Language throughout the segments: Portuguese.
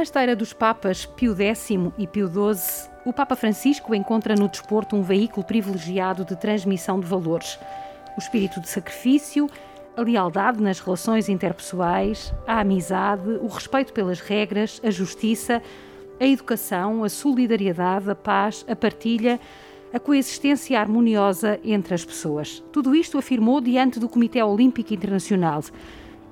Na esteira dos Papas Pio X e Pio XII, o Papa Francisco encontra no desporto um veículo privilegiado de transmissão de valores. O espírito de sacrifício, a lealdade nas relações interpessoais, a amizade, o respeito pelas regras, a justiça, a educação, a solidariedade, a paz, a partilha, a coexistência harmoniosa entre as pessoas. Tudo isto afirmou diante do Comitê Olímpico Internacional.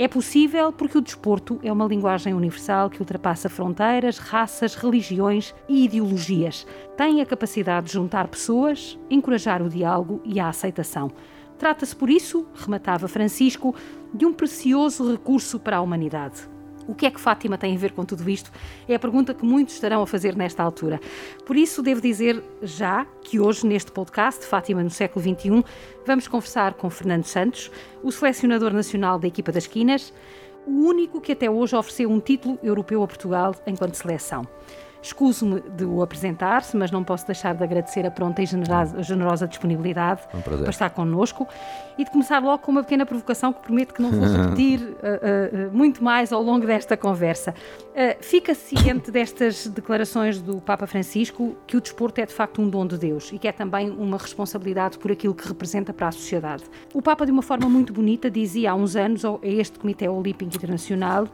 É possível porque o desporto é uma linguagem universal que ultrapassa fronteiras, raças, religiões e ideologias. Tem a capacidade de juntar pessoas, encorajar o diálogo e a aceitação. Trata-se, por isso, rematava Francisco, de um precioso recurso para a humanidade. O que é que Fátima tem a ver com tudo isto? É a pergunta que muitos estarão a fazer nesta altura. Por isso, devo dizer já que hoje, neste podcast, Fátima no século XXI, vamos conversar com Fernando Santos, o selecionador nacional da equipa das Quinas, o único que até hoje ofereceu um título europeu a Portugal enquanto seleção. Escuso-me de o apresentar-se, mas não posso deixar de agradecer a pronta e generosa, generosa disponibilidade um para estar connosco e de começar logo com uma pequena provocação que prometo que não vou repetir uh, uh, muito mais ao longo desta conversa. Uh, fica ciente destas declarações do Papa Francisco que o desporto é de facto um dom de Deus e que é também uma responsabilidade por aquilo que representa para a sociedade. O Papa, de uma forma muito bonita, dizia há uns anos a este Comitê Olímpico Internacional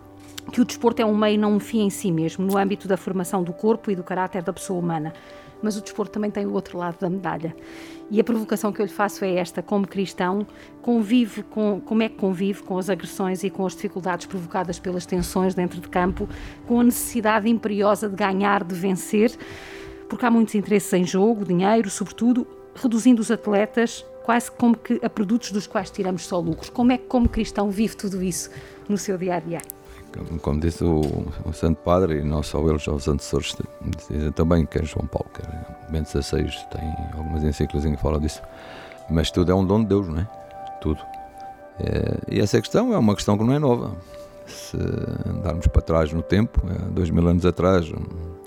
que o desporto é um meio, não um fim em si mesmo, no âmbito da formação do corpo e do caráter da pessoa humana. Mas o desporto também tem o outro lado da medalha. E a provocação que eu lhe faço é esta: como cristão, convive com, como é que convive com as agressões e com as dificuldades provocadas pelas tensões dentro de campo, com a necessidade imperiosa de ganhar, de vencer, porque há muitos interesses em jogo, dinheiro, sobretudo, reduzindo os atletas quase como que a produtos dos quais tiramos só lucros. Como é que, como cristão, vive tudo isso no seu dia a dia? Como disse o, o, Santo Padre, e não só ele, já os antecessores dizem também que é João Paulo, que é Bento XVI, tem algumas encíclicas em que fala disso. Mas tudo é um dom de Deus, não é? Tudo. É, e essa questão é uma questão que não é nova. Se andarmos para trás no tempo, é, dois mil anos atrás,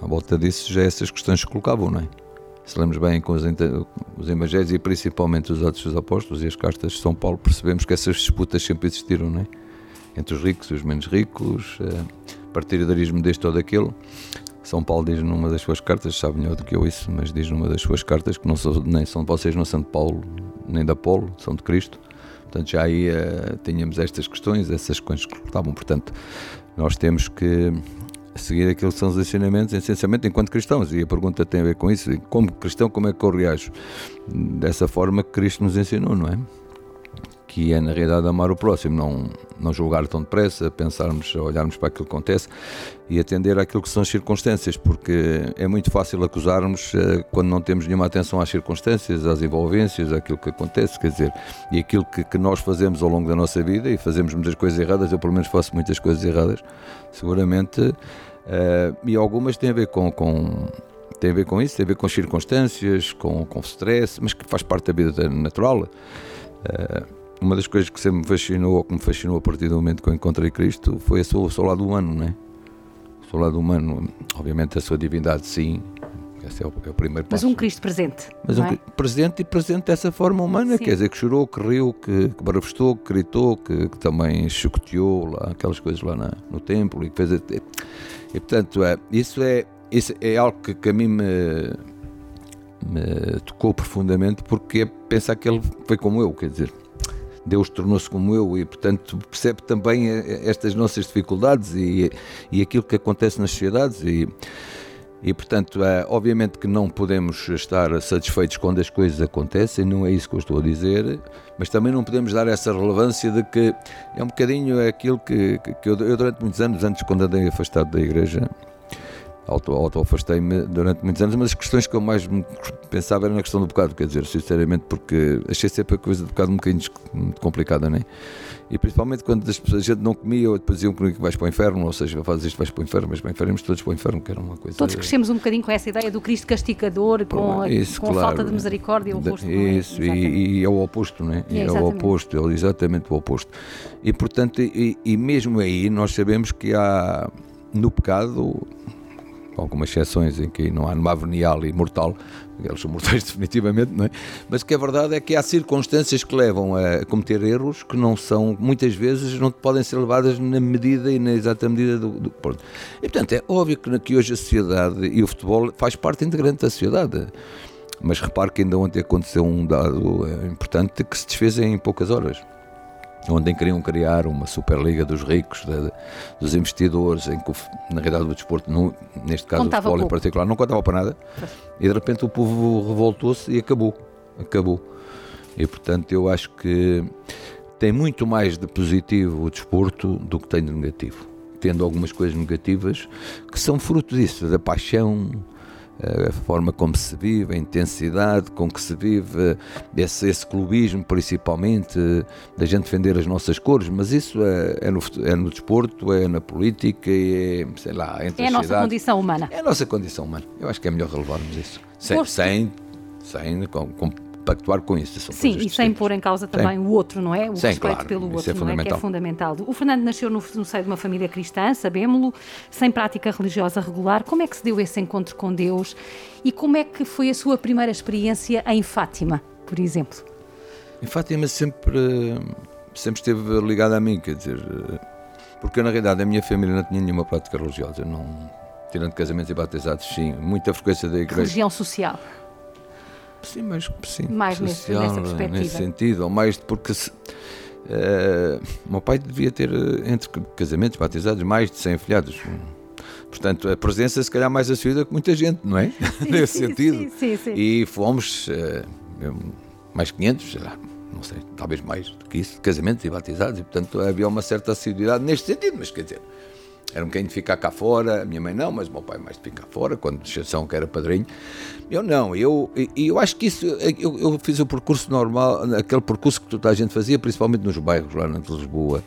à volta disso, já essas questões se colocavam, não é? Se lemos bem com os, os evangelhos e principalmente os Atos dos Apóstolos e as cartas de São Paulo, percebemos que essas disputas sempre existiram, não é? Entre os ricos e os menos ricos, uh, partidarismo deste ou daquele. São Paulo diz numa das suas cartas, sabe melhor do que eu isso, mas diz numa das suas cartas que não sou, nem são vocês não são de Paulo nem de Apolo, são de Cristo. Portanto, já aí uh, tínhamos estas questões, essas coisas que estavam. Portanto, nós temos que seguir aquilo que são os ensinamentos, essencialmente enquanto cristãos. E a pergunta tem a ver com isso. Como cristão, como é que eu reajo? Dessa forma que Cristo nos ensinou, não é? Que é na realidade amar o próximo, não, não julgar tão depressa, pensarmos, olharmos para aquilo que acontece e atender àquilo que são as circunstâncias, porque é muito fácil acusarmos uh, quando não temos nenhuma atenção às circunstâncias, às envolvências, àquilo que acontece, quer dizer, e aquilo que, que nós fazemos ao longo da nossa vida, e fazemos muitas coisas erradas, eu pelo menos faço muitas coisas erradas, seguramente, uh, e algumas têm a ver com, com tem a ver com isso, tem a ver com circunstâncias, com, com stress, mas que faz parte da vida natural. Uh, uma das coisas que sempre me fascinou, ou que me fascinou a partir do momento que eu encontrei Cristo, foi o seu, o seu lado humano, né? O seu lado humano, obviamente a sua divindade, sim. Esse é o, é o primeiro passo. Mas um Cristo presente. Mas um é? presente e presente dessa forma humana, sim. quer dizer, que chorou, que riu, que, que barafestou, que gritou, que, que também chocoteou lá, aquelas coisas lá na, no templo e que fez. E, e portanto, é, isso, é, isso é algo que, que a mim me, me tocou profundamente porque é pensar que ele foi como eu, quer dizer Deus tornou-se como eu e, portanto, percebe também eh, estas nossas dificuldades e, e aquilo que acontece nas sociedades e, e portanto, é, obviamente que não podemos estar satisfeitos quando as coisas acontecem, não é isso que eu estou a dizer, mas também não podemos dar essa relevância de que é um bocadinho aquilo que, que eu, eu durante muitos anos, antes quando andei afastado da igreja, auto-afastei-me durante muitos anos. Uma das questões que eu mais pensava era na questão do bocado, quer dizer, sinceramente, porque achei sempre a coisa do bocado um bocadinho complicada, não é? E principalmente quando as pessoas, a gente não comia, ou depois diziam comigo que vais para o inferno, ou seja, fazes isto, vais para o inferno, mas para o inferno, todos para o inferno, que era uma coisa. Todos crescemos um bocadinho com essa ideia do Cristo castigador, com, a, isso, com claro. a falta de misericórdia, o oposto. Isso, é? e, e, é o oposto, não é? é, é o oposto, é exatamente o oposto. E portanto, e, e mesmo aí nós sabemos que há no pecado com algumas exceções em que não há numa venial e mortal, eles são mortais definitivamente, não é? Mas que a verdade é que há circunstâncias que levam a cometer erros que não são, muitas vezes, não podem ser levadas na medida e na exata medida do, do Porto. E portanto é óbvio que, que hoje a sociedade e o futebol faz parte integrante da sociedade. Mas repare que ainda ontem aconteceu um dado eh, importante que se desfez em poucas horas onde queriam criar uma Superliga dos ricos, de, dos investidores, em que na realidade o desporto, neste caso contava o futebol em particular, não contava para nada, e de repente o povo revoltou-se e acabou, acabou. E portanto eu acho que tem muito mais de positivo o desporto do que tem de negativo, tendo algumas coisas negativas que são fruto disso, da paixão, a forma como se vive, a intensidade com que se vive, esse, esse clubismo principalmente, da gente defender as nossas cores, mas isso é, é, no, é no desporto, é na política, é, sei lá, entre É a nossa condição humana. É a nossa condição humana. Eu acho que é melhor relevarmos isso. Sem, sem, sem com, com pactuar com isso. Sim, e sem pôr em causa também Sim. o outro, não é? O Sim, respeito claro, pelo outro, é não é? Que é fundamental. O Fernando nasceu no, no seio de uma família cristã, sabemos-lo, sem prática religiosa regular. Como é que se deu esse encontro com Deus e como é que foi a sua primeira experiência em Fátima, por exemplo? Em Fátima sempre, sempre esteve ligada a mim, quer dizer, porque na realidade a minha família não tinha nenhuma prática religiosa, não, tirando casamentos e batizados, sim, muita frequência da igreja. Religião social. Sim, mas sim, mais social, nessa perspectiva. nesse sentido, ou mais porque se, uh, meu pai devia ter eh, entre casamentos batizados mais de 100 afilhados. Portanto, a presença se calhar mais assumida que muita gente, não é? Sim, Nesse sim, sentido. Sim. E fomos uh, mais 500, sei lá, não sei, talvez mais do que isso, casamentos e batizados, e portanto havia uma certa assiduidade neste sentido, mas quer dizer, era um bocadinho de ficar cá fora, a minha mãe não, mas o meu pai mais de ficar fora, quando exceção que era padrinho. Eu não, eu, eu acho que isso, eu, eu, fiz o percurso normal, aquele percurso que toda a gente fazia, principalmente nos bairros lá na Lisboa,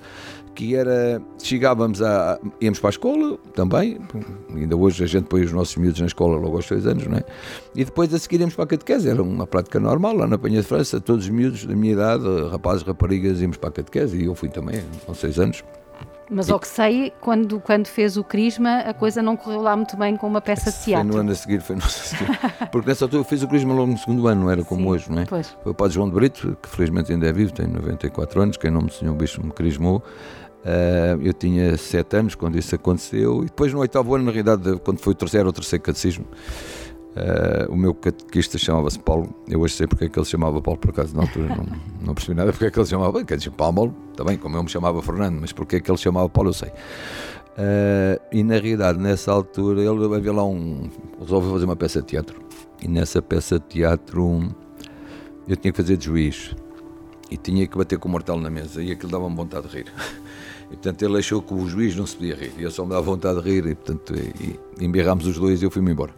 que era, chegávamos a, íamos para a escola também, ainda hoje a gente põe os nossos miúdos na escola logo aos seis anos, não é? E depois a seguir íamos para a catequese, era uma prática normal, lá na Penha de França, todos os miúdos da minha idade, rapazes, raparigas, íamos para a catequese, e eu fui também, com seis anos. Mas ao que sei, quando, quando fez o Crisma, a coisa não correu lá muito bem com uma peça de teatro. Foi no ano a seguir, foi no ano a seguir. Porque nessa altura eu fiz o Crisma logo no segundo ano, não era como Sim, hoje, não é? Pois. Foi o Padre João de Brito, que felizmente ainda é vivo, tem 94 anos, que em nome do Senhor Bispo me crismou. Uh, eu tinha 7 anos quando isso aconteceu, e depois no oitavo ano, na realidade, quando foi o terceiro ou terceiro catecismo, Uh, o meu catequista chamava-se Paulo. Eu hoje sei porque é que ele chamava Paulo, por acaso, na altura não, não percebi nada porque é que ele chamava. Quer dizer, Paulo, também, como eu me chamava Fernando, mas porque é que ele chamava Paulo, eu sei. Uh, e na realidade, nessa altura, ele havia lá um. resolveu fazer uma peça de teatro. E nessa peça de teatro, eu tinha que fazer de juiz. E tinha que bater com o mortal na mesa. E aquilo dava-me vontade de rir. E portanto ele achou que o juiz não se podia rir. E eu só me dava vontade de rir. E portanto, e, e os dois e eu fui-me embora.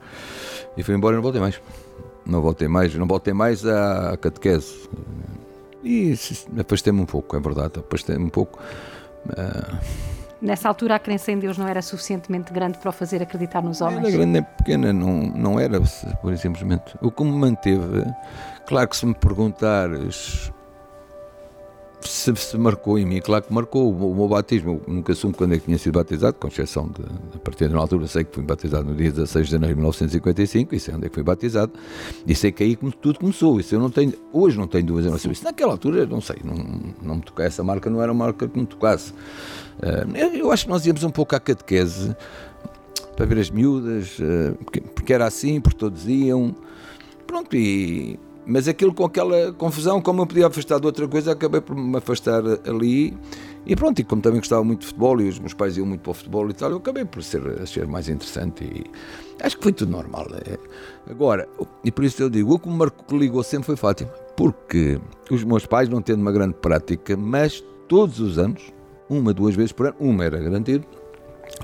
E fui embora e não voltei mais. Não voltei mais, não voltei mais à catequese. E afastei-me um pouco, é verdade, afastei-me um pouco. Uh... Nessa altura a crença em Deus não era suficientemente grande para o fazer acreditar nos homens? Era grande nem pequena, não, não era, por simplesmente. O que me manteve, claro que se me perguntares se, se, marcou em mim, claro que marcou o, o meu batismo. Eu nunca assumo quando é que tinha sido batizado, com exceção de, a partir de uma altura, sei que fui batizado no dia 16 de janeiro de 1955, e sei onde é que fui batizado, e sei que aí tudo começou. Isso eu não tenho, hoje não tenho dúvidas sobre isso. Naquela altura, não sei, não, não me essa marca não era uma marca que me tocasse. Uh, eu acho que nós íamos um pouco à catequese para ver as miúdas, porque, porque era assim, porque todos iam. Pronto, e mas aquilo com aquela confusão, como eu podia afastar de outra coisa, acabei por me afastar ali. E pronto, e como também gostava muito de futebol e os meus pais iam muito para o futebol e tal, eu acabei por ser, ser mais interessante e acho que foi tudo normal. É. Agora, e por isso eu digo, o que me ligou sempre foi Fátima, porque os meus pais, não tendo uma grande prática, mas todos os anos, uma, duas vezes por ano, uma era garantido,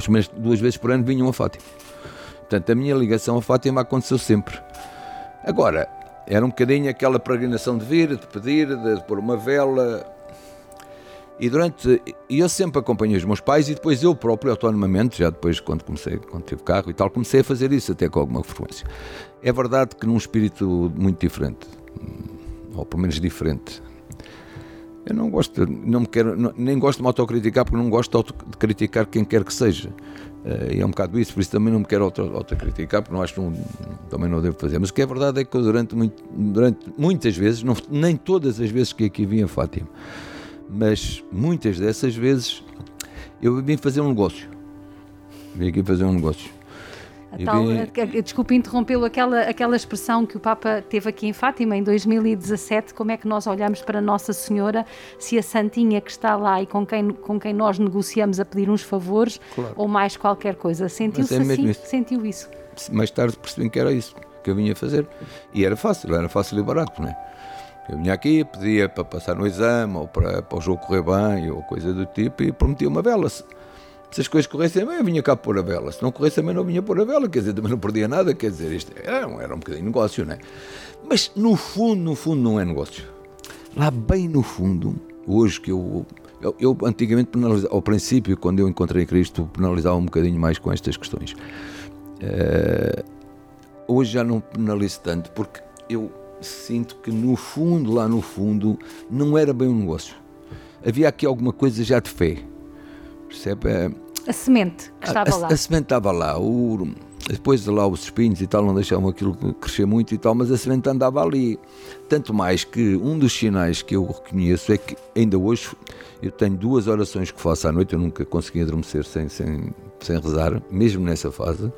mas duas vezes por ano vinham a Fátima. Portanto, a minha ligação a Fátima aconteceu sempre. Agora, era um bocadinho aquela peregrinação de vir, de pedir, de, pôr uma vela. E durante. E eu sempre acompanhei os meus pais e depois eu próprio, autonomamente, já depois, quando comecei, quando tive carro e tal, comecei a fazer isso até com alguma frequência. É verdade que num espírito muito diferente, ou pelo menos diferente. Eu não gosto, não me quero, nem gosto de me autocriticar porque não gosto de criticar quem quer que seja. Uh, e é um bocado isso, por isso também não me quero auto, autocriticar porque não acho que não, também não devo fazer. Mas o que é verdade é que eu durante, muito, durante muitas vezes, não, nem todas as vezes que aqui vim a Fátima, mas muitas dessas vezes eu vim fazer um negócio. Vim aqui fazer um negócio. Tal, desculpe interrompê-lo, aquela, aquela expressão que o Papa teve aqui em Fátima em 2017, como é que nós olhamos para Nossa Senhora, se a Santinha que está lá e com quem, com quem nós negociamos a pedir uns favores claro. ou mais qualquer coisa, sentiu-se é assim? Isso. Sentiu isso? Mais tarde percebi que era isso que eu vinha fazer e era fácil, era fácil e barato, não é? Eu vinha aqui, pedia para passar no exame ou para, para o jogo correr bem ou coisa do tipo e prometia uma vela. Se as coisas corressem bem, eu vinha cá pôr a vela. Se não corressem bem, não vinha pôr a vela. Quer dizer, também não perdia nada. Quer dizer, isto era, era um bocadinho negócio, não é? Mas no fundo, no fundo, não é negócio. Lá bem no fundo, hoje que eu. Eu, eu antigamente, ao princípio, quando eu encontrei Cristo, penalizava um bocadinho mais com estas questões. Uh, hoje já não penalizo tanto, porque eu sinto que no fundo, lá no fundo, não era bem um negócio. Havia aqui alguma coisa já de fé percebe? É, a semente que estava a, lá. A, a semente estava lá. O, depois de lá os espinhos e tal não deixavam aquilo crescer muito e tal, mas a semente andava ali. Tanto mais que um dos sinais que eu reconheço é que ainda hoje eu tenho duas orações que faço à noite, eu nunca consegui adormecer sem, sem, sem rezar, mesmo nessa fase.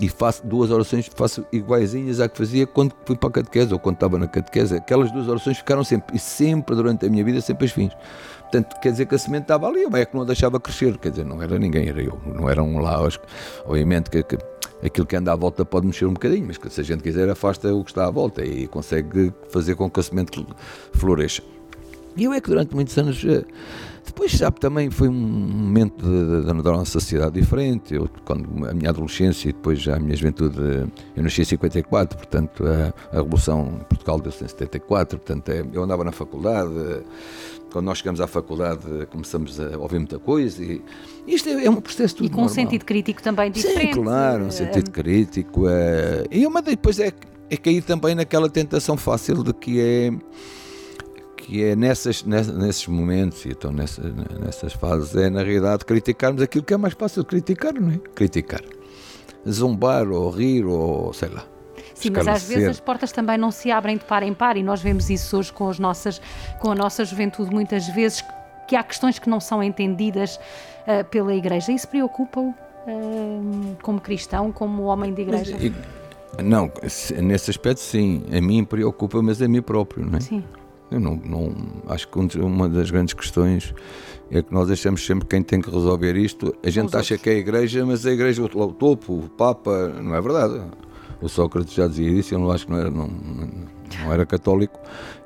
E faço duas orações, faço iguaizinhas à que fazia quando fui para a catequese ou quando estava na catequese. Aquelas duas orações ficaram sempre, e sempre durante a minha vida, sempre as fins. Portanto, quer dizer que a semente estava ali, o é que não a deixava crescer, quer dizer, não era ninguém, era eu, não era um lá, obviamente que, que aquilo que anda à volta pode mexer um bocadinho, mas que se a gente quiser afasta o que está à volta e consegue fazer com que a semente floresça. E eu é que durante muitos anos, eh, depois sabe, também foi um momento da nossa sociedade diferente, eu, quando a minha adolescência e depois já a minha juventude, eu nasci em 54, portanto a, a Revolução em Portugal deu-se em 74, portanto é, eu andava na faculdade, quando nós chegamos à faculdade começamos a ouvir muita coisa e isto é, é um processo tudo E com normal. um sentido crítico também diferente. Sim, claro, um sentido crítico. É, e uma depois é, é cair também naquela tentação fácil de que é que é nessas, nesses momentos e então nessas, nessas fases é na realidade criticarmos aquilo que é mais fácil de criticar, não é? Criticar. Zombar ou rir ou sei lá. Sim, mas às vezes as portas também não se abrem de par em par e nós vemos isso hoje com, as nossas, com a nossa juventude muitas vezes, que há questões que não são entendidas uh, pela Igreja. Isso preocupa-o uh, como cristão, como homem de Igreja? Mas, não, nesse aspecto sim, a mim preocupa, mas a mim próprio, não é? Sim. Eu não, não, acho que uma das grandes questões é que nós achamos sempre quem tem que resolver isto. A gente acha outros. que é a igreja, mas a igreja, o topo, o Papa, não é verdade o Sócrates já dizia isso, ele não acho que não era, não, não era católico,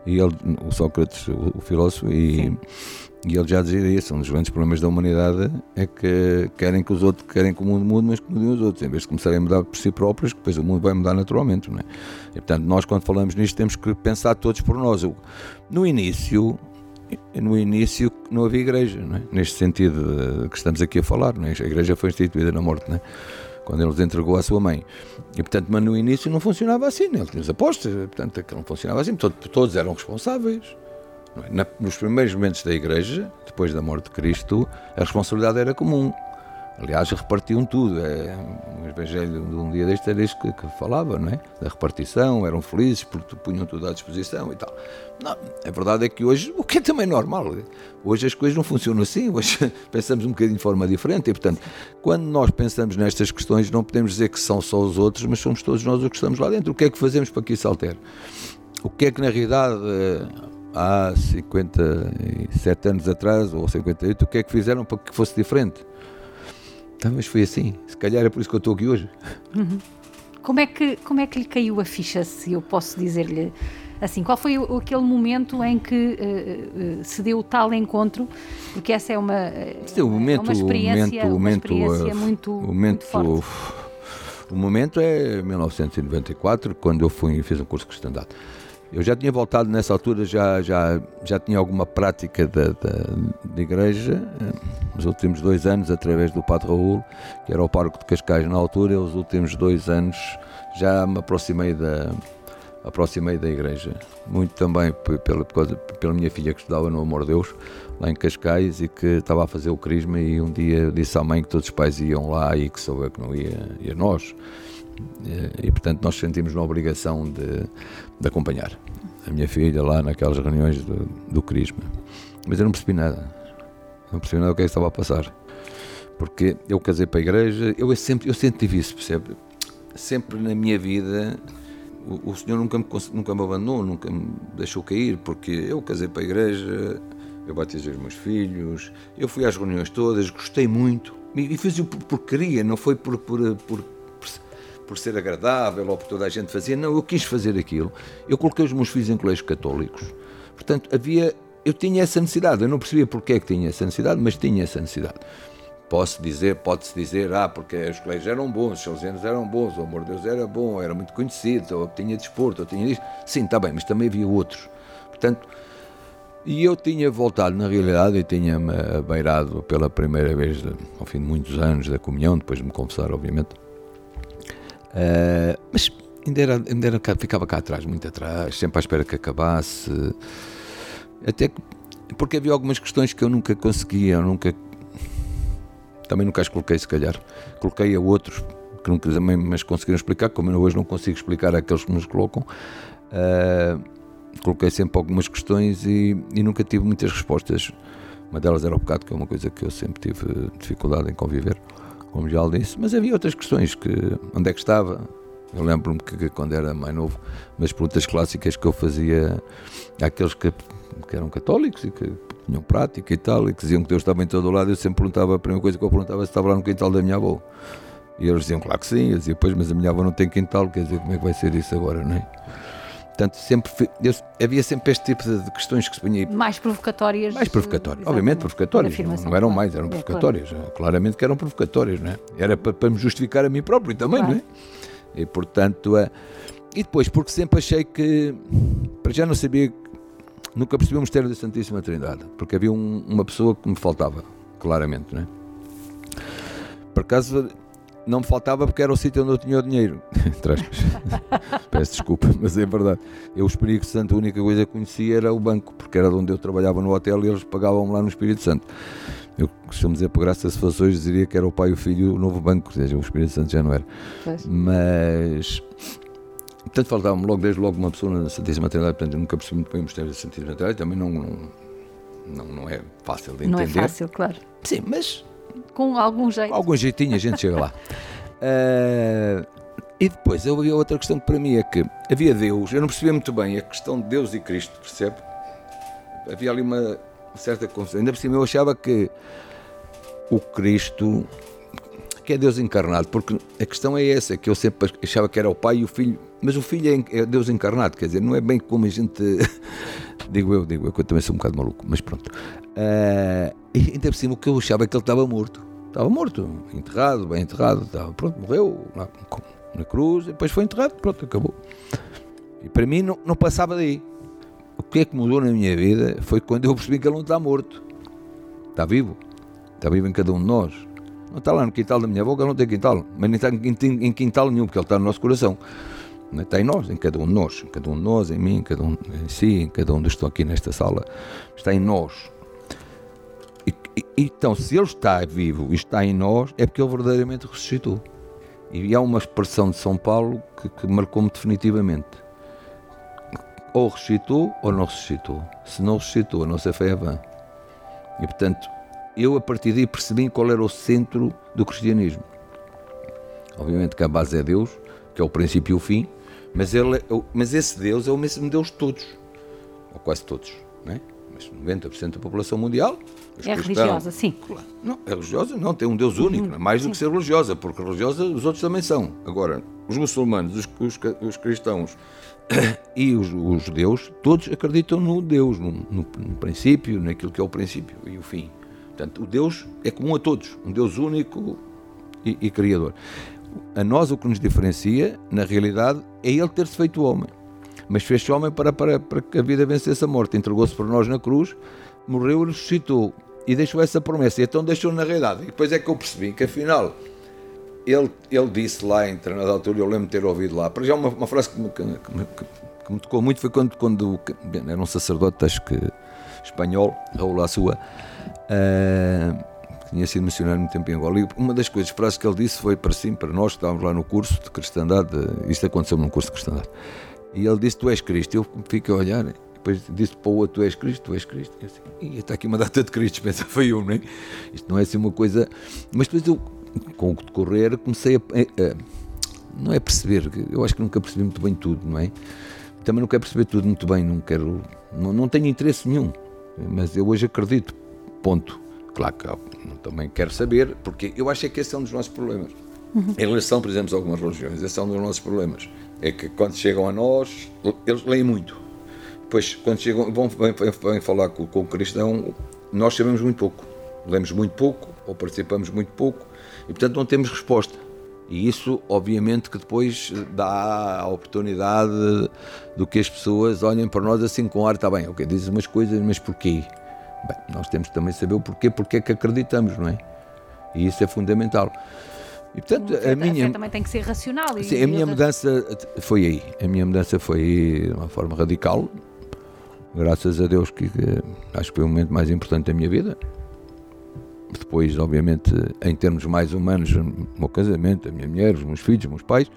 e ele, o Sócrates, o, o filósofo, e, e ele já dizia isso, um dos grandes problemas da humanidade é que querem que os outros, querem que o mundo mude, mas que mudem os outros, em vez de começarem a mudar por si próprios, que depois o mundo vai mudar naturalmente, não é? E, portanto, nós quando falamos nisto temos que pensar todos por nós. No início, no início não havia igreja, não é? neste sentido que estamos aqui a falar, é? a igreja foi instituída na morte, não é? Quando ele os entregou à sua mãe. E, portanto, mas no início não funcionava assim, né? ele tinha as apostas, portanto, aquilo não funcionava assim, todos, todos eram responsáveis. É? Nos primeiros momentos da Igreja, depois da morte de Cristo, a responsabilidade era comum. Aliás, repartiam tudo. É, o Evangelho de um dia deste era isso que, que, falava, não é? Da repartição, eram felizes porque punham tudo à disposição e tal. Não, a verdade é que hoje, o que é também normal, hoje as coisas não funcionam assim, hoje pensamos um bocadinho de forma diferente e, portanto, quando nós pensamos nestas questões, não podemos dizer que são só os outros, mas somos todos nós os que estamos lá dentro. O que é que fazemos para que isso altere? O que é que, na realidade, há 57 anos atrás, ou 58, o que é que fizeram para que fosse diferente? Talvez foi assim. Se calhar é por isso que eu estou aqui hoje. Uhum. Como, é que, como é que lhe caiu a ficha, se eu posso dizer-lhe assim? Qual foi o, aquele momento em que uh, uh, se deu tal encontro? Porque essa é uma, é o momento, é uma experiência, o momento, uma experiência uh, muito, o momento, muito forte. O momento é 1994, quando eu fui e fiz um curso de cristandade. Eu já tinha voltado nessa altura, já, já, já tinha alguma prática da, da, igreja, eh, nos últimos dois anos, através do Padre Raul, que era o pároco de Cascais na altura, os últimos dois anos já me aproximei da, aproximei da igreja. Muito também pela, pela minha filha que estudava no Amor de Deus, lá em Cascais, e que estava a fazer o crisma. E um dia disse à mãe que todos os pais iam lá e que sou eu que não ia, e nós. E, e portanto nós sentimos na obrigação de, de, acompanhar a minha filha lá naquelas reuniões do, do crisma. Mas eu não percebi nada. Não percebi nada o que é que estava a passar. Porque eu casei para a igreja, eu sempre, eu sempre tive isso, percebe? Sempre na minha vida o, o Senhor nunca me, nunca me abandonou, nunca me deixou cair, porque eu casei para a igreja, eu batizei os meus filhos, eu fui às reuniões todas, gostei muito e, fiz-o por, por queria, não foi por, por, por, por ser agradável ou por toda a gente fazia, não, eu quis fazer aquilo. Eu coloquei os meus filhos em colégios católicos, portanto havia, eu tinha essa necessidade, eu não percebia porque é que tinha essa necessidade, mas tinha essa necessidade. Posso dizer, pode-se dizer, ah, porque os colégios eram bons, os salesianos eram bons, o amor de Deus era bom, era muito conhecido, ou tinha desporto, ou tinha isto. Sim, está bem, mas também havia outros. Portanto, e eu tinha voltado, na realidade, e tinha-me beirado pela primeira vez, ao fim de muitos anos, da comunhão, depois de me confessar, obviamente. Uh, mas ainda, era, ainda era, ficava cá atrás, muito atrás, sempre à espera que acabasse. Até que, porque havia algumas questões que eu nunca conseguia, eu nunca também nunca as coloquei, se calhar. Coloquei a outros que nunca também mas conseguiram explicar, como eu hoje não consigo explicar àqueles que nos colocam. Uh, coloquei sempre algumas questões e, e, nunca tive muitas respostas. Uma delas era o pecado, que é uma coisa que eu sempre tive dificuldade em conviver, como já disse. Mas havia outras questões, que onde é que estava? Eu lembro-me que, quando era mais novo, as perguntas clássicas que eu fazia àqueles que, que eram católicos e que tinham prática e tal, e que diziam que Deus estava em todo o lado, eu sempre perguntava, a primeira coisa que eu perguntava se estava lá no quintal da minha avó. E eles diziam, claro que sim, eu dizia, pois, mas a minha avó não tem quintal, quer dizer, como é que vai ser isso agora, não é? Portanto, sempre eu, havia sempre este tipo de, de, questões que se punha Mais provocatórias. Mais provocatórias, obviamente provocatórias. Não, não, eram mais, eram é, provocatórias. Claro. Claramente que eram provocatórias, não é? Era para, para me justificar a mim próprio também, claro. não é? E portanto, uh, e depois, porque sempre achei que, para já não sabia nunca percebi o mistério da Santíssima Trindade, porque havia um, uma pessoa que me faltava, claramente, não é? Por acaso não me faltava porque era o sítio onde eu tinha o dinheiro. Peço desculpa, mas é verdade. Eu, o Espírito Santo, a única coisa que conhecia era o banco, porque era de onde eu trabalhava no hotel e eles pagavam lá no Espírito Santo. Eu costumo dizer, por graça se fosse hoje, diria que era o pai e o filho, o novo banco, ou seja, o Espírito Santo já não era. Pois. Mas Portanto, faltava-me logo, desde logo, uma pessoa na Santíssima Trindade, portanto, eu nunca percebi muito bem o mistério da Santíssima Trindade, também não, não, não é fácil de entender. Não é fácil, claro. Sim, mas... Com algum jeito. Com algum jeitinho a gente chega lá. Uh, e depois, havia outra questão que para mim é que havia Deus, eu não percebia muito bem a questão de Deus e Cristo, percebe? Havia ali uma certa confusão. Ainda por cima eu achava que o Cristo que é Deus encarnado, porque a questão é essa, que eu sempre achava que era o Pai e o Filho, mas o Filho é, é Deus encarnado, quer dizer, não é bem como a gente. Digo eu, digo eu, que eu também sou um bocado maluco, mas pronto. Uh, e ainda por cima o que eu achava é que ele estava morto. Estava morto, enterrado, bem enterrado, estava, pronto, morreu lá na cruz, depois foi enterrado, pronto, acabou. E para mim não, não passava daí. O que é que mudou na minha vida foi quando eu percebi que ele não está morto. Está vivo. Está vivo em cada um de nós. Não está lá no quintal da minha avó, não tem quintal, mas nem está em quintal nenhum, porque ele está no nosso coração. Está em nós, em cada um de nós, em cada um de nós, em mim, em cada um em si, em cada um dos que estão aqui nesta sala. Está em nós. E, e, então, se ele está vivo e está em nós, é porque ele verdadeiramente ressuscitou. E há uma expressão de São Paulo que, que marcou-me definitivamente. Ou ressuscitou ou não ressuscitou. Se não ressuscitou, a nossa fé é vã. E portanto, eu a partir daí percebi qual era o centro do cristianismo. Obviamente que a base é Deus, que é o princípio e o fim, mas, ele, é mas esse Deus é o mesmo Deus de todos, ou quase todos, não é? Mas 90% da população mundial é religiosa, sim. Claro, não, é religiosa, não, tem um Deus único, uhum, mais do que ser religiosa, porque religiosa os outros também são. Agora, os muçulmanos, os, os, os cristãos e os, os, judeus, todos acreditam no Deus, no, no, no princípio, naquilo que é o princípio e o fim. Portanto, o Deus é comum a todos, um Deus único e, e criador. A nós o que nos diferencia, na realidade, é Ele ter-se feito homem. Mas fez-se homem para, para, para que a vida vencesse a morte. Entregou-se por nós na cruz, morreu e ressuscitou. E deixou essa promessa. E então deixou na realidade. E depois é que eu percebi que afinal ele, ele disse lá em treinador altura, eu lembro de ter ouvido lá, para já uma, uma frase que me, que, que, que me tocou muito foi quando, quando era um sacerdote, acho que espanhol, Raul Assua, uh, tinha sido missionário muito tempo em Angola. E uma das coisas, frases que ele disse foi para sim, para nós que estávamos lá no curso de cristandade, isto aconteceu num curso de cristandade. E ele disse: Tu és Cristo. Eu fiquei a olhar, depois disse para o outro: Tu és Cristo, tu és Cristo. E, assim, está aqui uma data de Cristo, pensa, foi um, não é? Isto não é assim uma coisa. Mas depois eu, com o decorrer, comecei a, a, a. Não é perceber, eu acho que nunca percebi muito bem tudo, não é? Também não quero perceber tudo muito bem, não quero. Não, não tenho interesse nenhum. Mas eu hoje acredito. Ponto. Claro que também quero saber, porque eu acho que esse é um dos nossos problemas. Uhum. Em relação, por exemplo, a algumas religiões, esse é um dos nossos problemas. É que quando chegam a nós, eles leem muito. Depois, quando chegam, vão, vêm, vêm falar com, com o cristão, nós sabemos muito pouco. Lemos muito pouco, ou participamos muito pouco, e portanto não temos resposta. E isso, obviamente, que depois dá a oportunidade do que as pessoas olhem para nós assim com ar, está bem, ok, dizes umas coisas, mas porquê? Bem, nós temos que também saber o porquê, porque é que acreditamos, não é? E isso é fundamental. E, portanto, a, a minha. Também tem que ser racional. Sim, a minha mudança foi aí. A minha mudança foi aí de uma forma radical. Graças a Deus, que, que acho que foi o momento mais importante da minha vida. Depois, obviamente, em termos mais humanos, o meu casamento, a minha mulher, os meus filhos, os meus pais,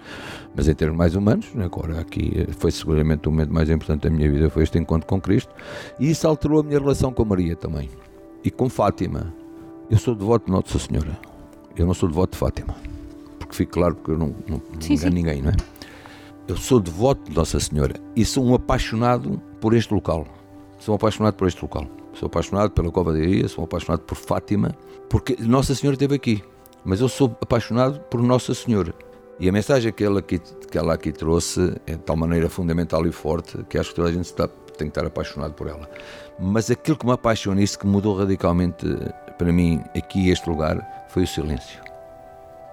mas em termos mais humanos, agora aqui foi seguramente o momento mais importante da minha vida, foi este encontro com Cristo, e isso alterou a minha relação com Maria também. E com Fátima. Eu sou devoto de Nossa Senhora. Eu não sou devoto de Fátima. Porque fique claro, porque eu não, não, sim, engano sim. ninguém, não é? Eu sou devoto de Nossa Senhora e sou um apaixonado por este local. Sou um apaixonado por este local. Sou apaixonado pela Cova de Iria, sou apaixonado por Fátima, porque Nossa Senhora esteve aqui. Mas eu sou apaixonado por Nossa Senhora. E a mensagem que ela aqui, que ela aqui trouxe é de tal maneira fundamental e forte que acho que toda a gente está, tem que estar apaixonado por ela. Mas aquilo que me apaixona, isso que mudou radicalmente para mim aqui, este lugar, foi o silêncio.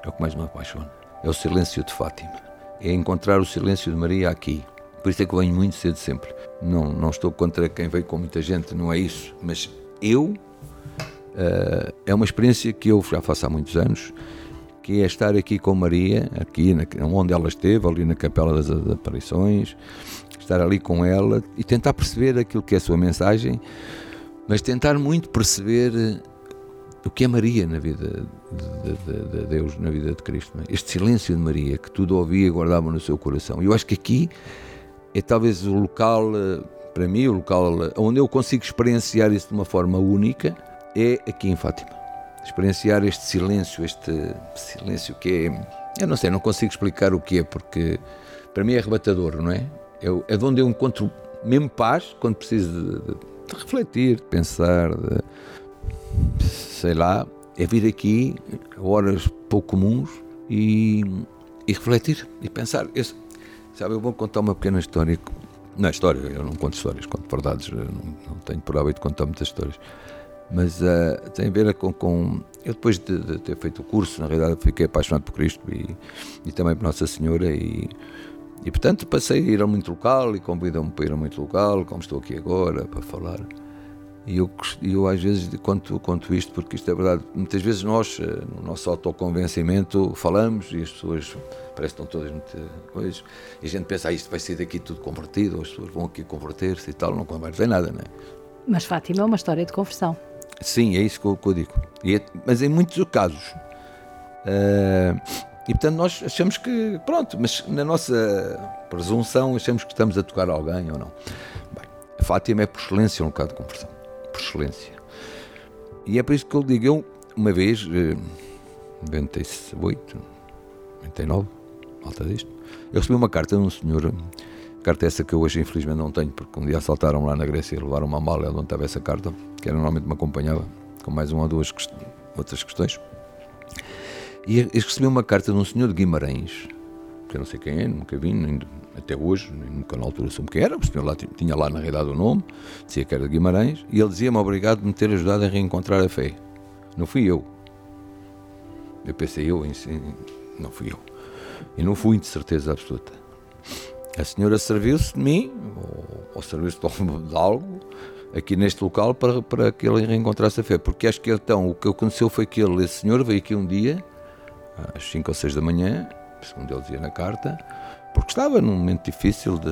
É o que mais me apaixona. É o silêncio de Fátima. É encontrar o silêncio de Maria aqui. Por isso é que eu venho muito cedo sempre. Não, não estou contra quem veio com muita gente, não é isso. Mas eu, uh, é uma experiência que eu já faço há muitos anos, que é estar aqui com Maria, aqui na, onde ela esteve, ali na Capela das Aparições, estar ali com ela e tentar perceber aquilo que é a sua mensagem, mas tentar muito perceber o que é Maria na vida de, de, de Deus, na vida de Cristo. É? Este silêncio de Maria, que tudo ouvia e guardava no seu coração. E eu acho que aqui é talvez o local, eh, para mim, o local eh, onde eu consigo experienciar isso de uma forma única, é aqui em Fátima. Experienciar este silêncio, este silêncio que é. Eu não sei, não consigo explicar o que é, porque para mim é arrebatador, não é? É, é de onde eu encontro mesmo paz quando preciso de, de, de refletir, de pensar, de, sei lá, é vir aqui horas pouco comuns e, e refletir e pensar. Eu, Sabe, eu vou contar uma pequena história. Não é história, eu não conto histórias, conto verdades, não, não, tenho por hábito contar muitas histórias. Mas uh, tem a ver com, com. Eu, depois de, de, ter feito o curso, na realidade, fiquei apaixonado por Cristo e, e também por Nossa Senhora. E, e portanto, passei a ir a muito local e convidam-me para ir a muito local, como estou aqui agora, para falar. E eu, eu às vezes conto, conto isto porque isto é verdade. Muitas vezes nós, eh, no nosso autoconvencimento, falamos e as pessoas parece todas muito coisas. E a gente pensa, ah, isto vai ser daqui tudo convertido, as pessoas vão aqui converter-se e tal. Não converte em nada, não é? Mas Fátima é uma história de conversão. Sim, é isso que eu, que eu digo. É, mas em muitos casos. Uh, e portanto nós achamos que, pronto, mas na nossa presunção achamos que estamos a tocar alguém ou não. Bem, Fátima é por excelência um bocado de conversão por excelência. E é por isso que eu digo, eu, uma vez, 98, 99, falta disto, eu recebi uma carta de um senhor, carta essa que eu hoje infelizmente não tenho, porque um dia assaltaram lá na Grécia e levaram uma mala onde estava essa carta, que era normalmente me acompanhava, com mais uma ou duas outras questões. E recebi uma carta de um senhor de Guimarães, que eu não sei quem é, nunca vi, nem, até hoje, nunca na altura soube quem era, o lá, tinha lá na realidade o nome, dizia que era de Guimarães, e ele dizia-me obrigado de me ter ajudado a reencontrar a fé. Não fui eu. Eu pensei, eu, não fui eu. E não fui, de certeza absoluta. A senhora serviu-se de mim, ou, ou serviu-se de algo, aqui neste local, para, para que ele reencontrasse a fé. Porque acho que então, o que aconteceu foi que ele, esse senhor, veio aqui um dia, às 5 ou 6 da manhã, segundo ele dizia na carta, porque estava num momento difícil de,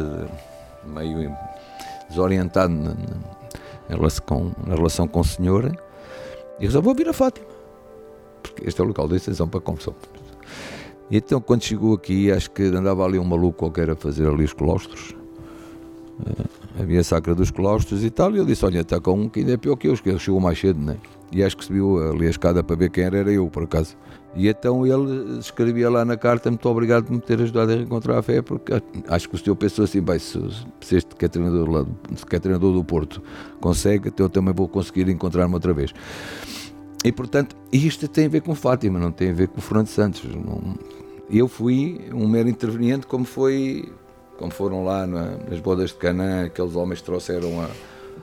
meio desorientado na, na, relação, com, na relação com a senhora e resolveu vir a Fátima, porque este é o local de extensão para conversão. E então, quando chegou aqui, acho que andava ali um maluco qualquer a fazer ali os claustros. Uh, havia a sacra dos claustros e tal, e ele disse: Olha, está com um que ainda é pior que eu, que ele chegou mais cedo, né? E acho que subiu ali a escada para ver quem era, era eu, por acaso. E então ele escrevia lá na carta: Muito obrigado por me ter ajudado a reencontrar a fé, porque acho que o senhor pensou assim: bem, se, se este que é treinador, lá, que é treinador do Porto consegue, então eu também vou conseguir encontrar-me outra vez. E portanto, isto tem a ver com Fátima, não tem a ver com o Fernando Santos. Não, eu fui um mero interveniente, como foi, como foram lá na, nas bodas de Canaã, aqueles homens trouxeram a,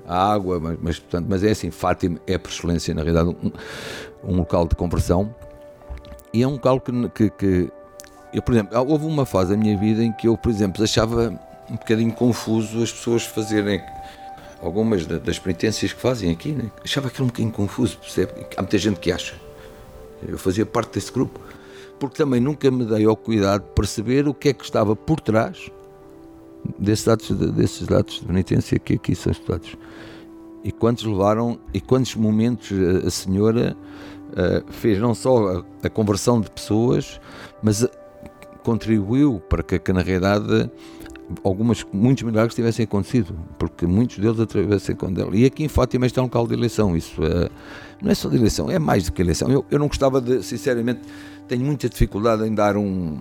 a água, mas, mas, portanto, mas é assim, Fátima é por excelência, na realidade, um, um local de conversão e é um local que, que, que, eu, por exemplo, houve uma fase da minha vida em que eu, por exemplo, achava um bocadinho confuso as pessoas fazerem algumas das penitências que fazem aqui, né? achava aquilo um bocadinho confuso, percebe? Há muita gente que acha. Eu fazia parte desse grupo, porque também nunca me dei ao cuidado de perceber o que é que estava por trás desses atos, desses atos de penitência que aqui são estudados. E quantos levaram, e quantos momentos a senhora uh, fez não só a, a, conversão de pessoas, mas a, contribuiu para que, que na realidade algumas, muitos milagres tivessem acontecido, porque muitos deles atravessam com dela. E aqui em Fátima este é um local de eleição, isso é, não é só de eleição, é mais do que eleição. Eu, eu não gostava de, sinceramente, tenho muita dificuldade em dar um.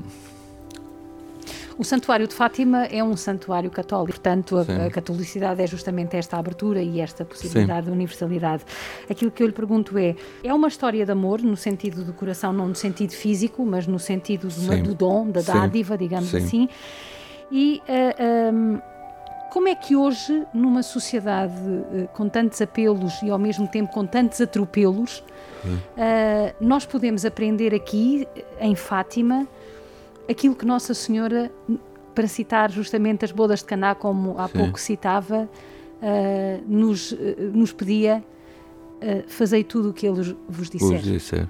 O Santuário de Fátima é um santuário católico, portanto, a, a catolicidade é justamente esta abertura e esta possibilidade Sim. de universalidade. Aquilo que eu lhe pergunto é: é uma história de amor, no sentido do coração, não no sentido físico, mas no sentido do, do dom, da dádiva, digamos Sim. assim e uh, eh, um, ehm, como é que hoje, numa sociedade uh, com tantos apelos e ao mesmo tempo com tantos atropelos, uh, nós podemos aprender aqui, em Fátima, aquilo que Nossa Senhora, para citar justamente as bodas de Caná, como há Sim. pouco citava, nos, nos pedia: fazei tudo o que Ele vos disser. disser.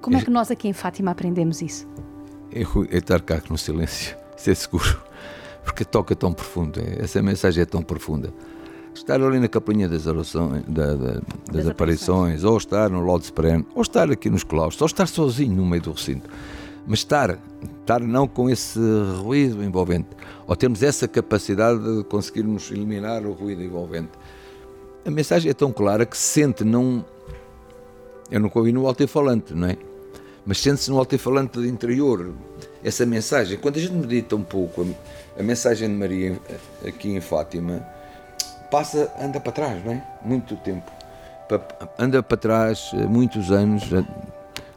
Como é que nós aqui em Fátima aprendemos isso? É, é estar cá no silêncio, isso é seguro porque toca tão profundo, é, essa mensagem é tão profunda. Estar ali na capelinha das, orações, da, da, das, das aparições, ou estar no Lorde Supremo, ou estar aqui nos claustros, ou estar sozinho no meio do recinto. Mas estar, estar não com esse ruído envolvente, ou termos essa capacidade de conseguirmos eliminar o ruído envolvente. A mensagem é tão clara que se sente não. Eu nunca ouvi no alto-falante, não é? Mas sente-se no alto-falante interior essa mensagem. Quando a gente medita um pouco a, mensagem de Maria aqui em Fátima, passa, anda para trás, não é? Muito tempo. Anda para trás eh, muitos anos, eh,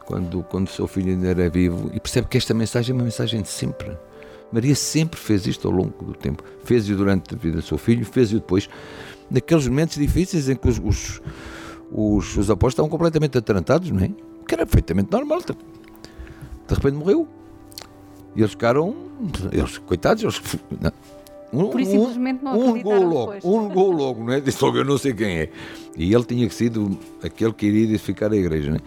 quando, quando seu filho ainda era vivo, e percebe que esta mensagem é uma mensagem de sempre. Maria sempre fez isto ao longo do tempo. Fez-o durante a vida do seu filho, fez-o depois, naqueles momentos difíceis em que os, os, os, os apóstolos estavam completamente atarantados, não é? Que era perfeitamente normal. De repente morreu. E eles ficaram, eles, coitados, eles, não, um, Por isso simplesmente não um gol logo, um gol logo, não é? Disse logo, eu não sei quem é. E ele tinha sido aquele que iria edificar a igreja, não é?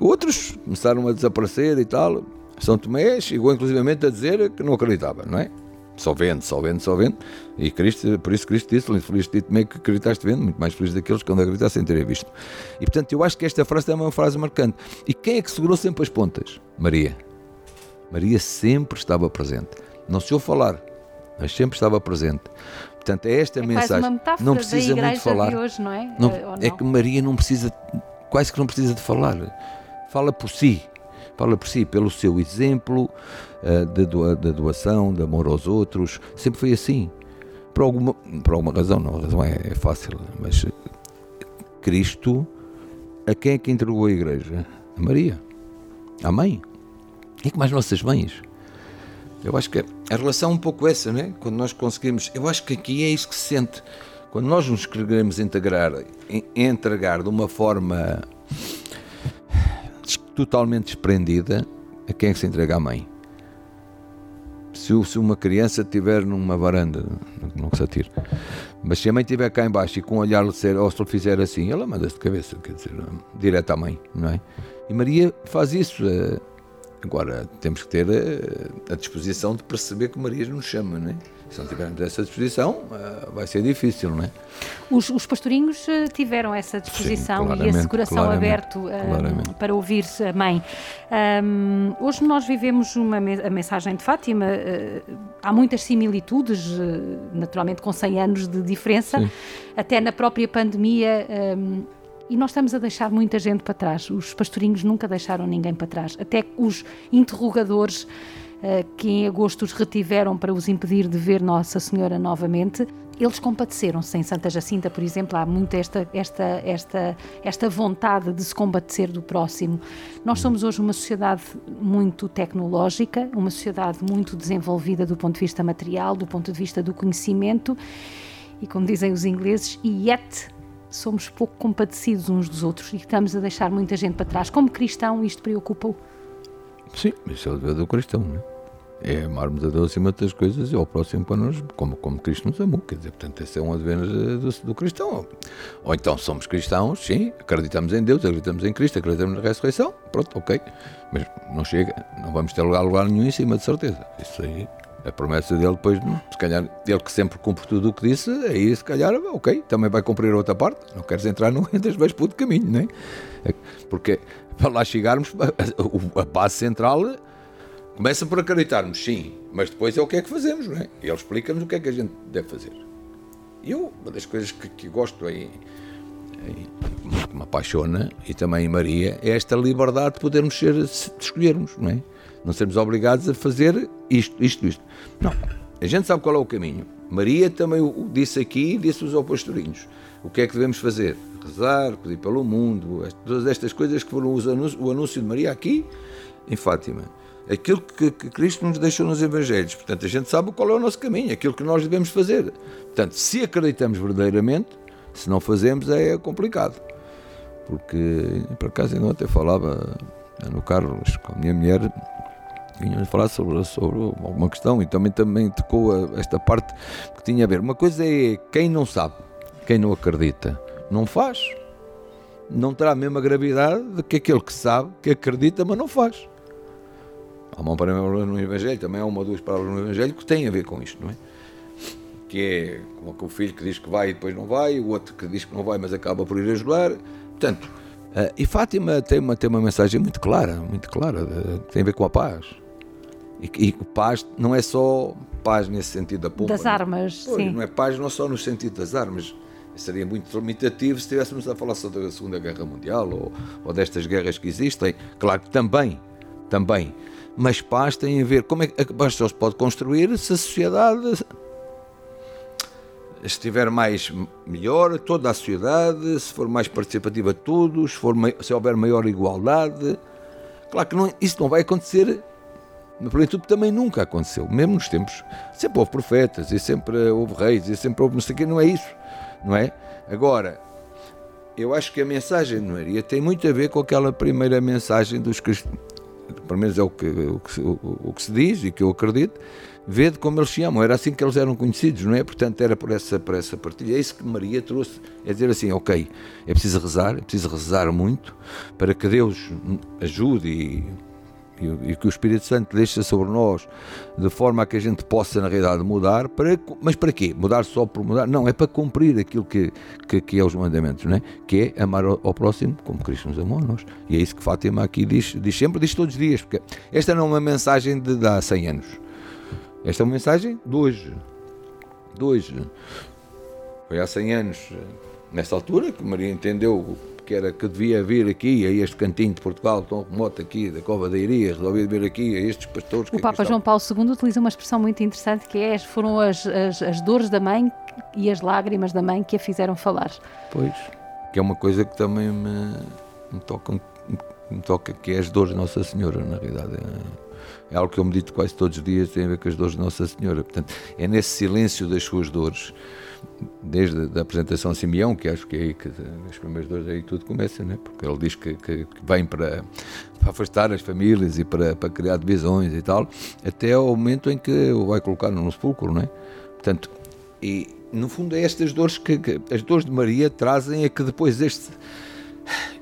Outros começaram a desaparecer e tal. São Tomé chegou inclusivamente a dizer que não acreditava, não é? Só vendo, só vendo, só vendo. E Cristo, por isso Cristo disse, feliz de Tomé que acreditaste vendo, muito mais feliz daqueles que não acreditassem terem visto. E portanto eu acho que esta frase é uma frase marcante. E quem é que segurou sempre as pontas? Maria. Maria sempre estava presente. Não se ouve falar, mas sempre estava presente. Portanto, é esta é mensagem. não precisa muito falar. Hoje, não é? Não, uh, é que Maria não precisa, quase que não precisa de falar. Fala por si. Fala por si, pelo seu exemplo uh, doa, de doação, de amor aos outros. Sempre foi assim. Por alguma, por alguma razão, não, a razão é, é fácil, mas Cristo, a quem é que entregou a igreja? A Maria, a mãe. E como as nossas mães. Eu acho que a relação é um pouco essa, né? Quando nós conseguimos. Eu acho que aqui é isso que se sente. Quando nós nos queremos integrar, entregar de uma forma totalmente desprendida, a quem é que se entrega à mãe? Se, se uma criança estiver numa varanda, não se atire, mas se a mãe estiver cá embaixo e com um olhar ou se ele fizer assim, ela manda-se de cabeça, quer dizer, direto à mãe, não é? E Maria faz isso. Agora, temos que ter a, a, disposição de perceber que Maria nos chama, não é? Se não tivermos essa disposição, uh, vai ser difícil, não é? Os, os pastorinhos tiveram essa disposição Sim, e esse coração aberto uh, para ouvir a mãe. Um, hoje nós vivemos uma a mensagem de Fátima, uh, há muitas similitudes, naturalmente com 100 anos de diferença, Sim. até na própria pandemia. Um, e nós estamos a deixar muita gente para trás. Os pastorinhos nunca deixaram ninguém para trás. Até os interrogadores uh, que em agosto os retiveram para os impedir de ver Nossa Senhora novamente, eles compadeceram-se. Em Santa Jacinta, por exemplo, há muito esta, esta, esta, esta vontade de se compadecer do próximo. Nós somos hoje uma sociedade muito tecnológica, uma sociedade muito desenvolvida do ponto de vista material, do ponto de vista do conhecimento, e como dizem os ingleses, yet somos pouco compadecidos uns dos outros e estamos a deixar muita gente para trás. Como cristão, isto preocupa-o? Sim, isso é o dever do cristão, não é? É amarmos a Deus acima das coisas e ao próximo para nós, como, como Cristo nos amou. Quer dizer, portanto, esse é um dever do, do cristão. Ou então somos cristãos, sim, acreditamos em Deus, acreditamos em Cristo, acreditamos na ressurreição, pronto, ok. Mas não chega, não vamos ter lugar, lugar nenhum em cima, de certeza. Isso aí a promessa dele depois, se calhar, ele que sempre cumpre tudo o que disse, aí se calhar, ok, também vai cumprir a outra parte. Não queres entrar, não entras, vais para outro caminho, não é? Porque para lá chegarmos, a, base central começa por acreditarmos, sim, mas depois é o que é que fazemos, não é? Ele explica-nos o que é que a gente deve fazer. Eu, uma das coisas que, que gosto aí, que me apaixona, e também em Maria, é esta liberdade de podermos ser, de escolhermos, não é? Não sermos obrigados a fazer isto, isto, isto. Não. A gente sabe qual é o caminho. Maria também o disse aqui e disse-os aos pastorinhos. O que é que devemos fazer? Rezar, pedir pelo mundo, todas estas coisas que foram o anúncio de Maria aqui em Fátima. Aquilo que, que Cristo nos deixou nos Evangelhos. Portanto, a gente sabe qual é o nosso caminho, aquilo que nós devemos fazer. Portanto, se acreditamos verdadeiramente, se não fazemos é complicado. Porque, por acaso, ainda ontem falava no carro com a minha mulher vinhamos falar sobre, sobre alguma questão e também, também tocou a, esta parte que tinha a ver. Uma coisa é quem não sabe, quem não acredita, não faz. Não terá a mesma gravidade do que aquele que sabe, que acredita, mas não faz. Há uma palavra no Evangelho, também há uma ou duas palavras no Evangelho que têm a ver com isto, não é? Que é como o filho que diz que vai e depois não vai, o outro que diz que não vai, mas acaba por ir ajudar. Portanto, uh, e Fátima tem uma, tem uma mensagem muito clara, muito clara, tem a ver com a paz. E, e paz não é só paz nesse sentido da pompa. Das é? armas, pois, sim. Não é paz não só no sentido das armas. Seria muito limitativo se estivéssemos a falar só da Segunda Guerra Mundial ou, ou destas guerras que existem. Claro que também, também. Mas paz tem a ver. Como é que a paz só se pode construir se a sociedade estiver mais melhor, toda a sociedade, se for mais participativa todos, se, for, se houver maior igualdade. Claro que não, isso não vai acontecer na plenitude também nunca aconteceu, mesmo nos tempos. Sempre houve profetas e sempre houve reis e sempre houve não sei o quê, não é isso, não é? Agora, eu acho que a mensagem de Maria tem muito a ver com aquela primeira mensagem dos cristãos, pelo menos é o que, o que, o, que se diz e que eu acredito, vede como eles se amam, era assim que eles eram conhecidos, não é? Portanto, era por essa, por essa partilha. É isso que Maria trouxe, é dizer assim, ok, é preciso rezar, é preciso rezar muito para que Deus ajude e e, que o Espírito Santo deixa sobre nós de forma a que a gente possa, na realidade, mudar. Para, mas para quê? Mudar só por mudar? Não, é para cumprir aquilo que, que, que é os mandamentos, não é? que é amar ao, ao, próximo como Cristo nos amou a nós. E é isso que Fátima aqui diz, diz sempre, diz todos os dias, porque esta não é uma mensagem de, de há 100 anos. Esta é uma mensagem de hoje. De hoje. Foi há 100 anos, nesta altura, que Maria entendeu que era que devia vir aqui a este cantinho de Portugal tão remoto aqui da Cova da Iria, resolvi vir aqui a estes pastores. O Papa João Paulo II utiliza uma expressão muito interessante que é foram as, as, as dores da mãe e as lágrimas da mãe que a fizeram falar. Pois, que é uma coisa que também me, me toca, me toca, que é as dores de Nossa Senhora, na realidade. É, é algo que eu medito quase todos os dias, tem a ver com as dores de Nossa Senhora. Portanto, é nesse silêncio das suas dores desde a apresentação a Simeão, que acho que é aí que as primeiras dores aí tudo começa, né? porque ele diz que, que, que vem para, para, afastar as famílias e para, para, criar divisões e tal, até ao momento em que o vai colocar no sepulcro, não é? Portanto, e no fundo é estas dores que, que as dores de Maria trazem é que depois este,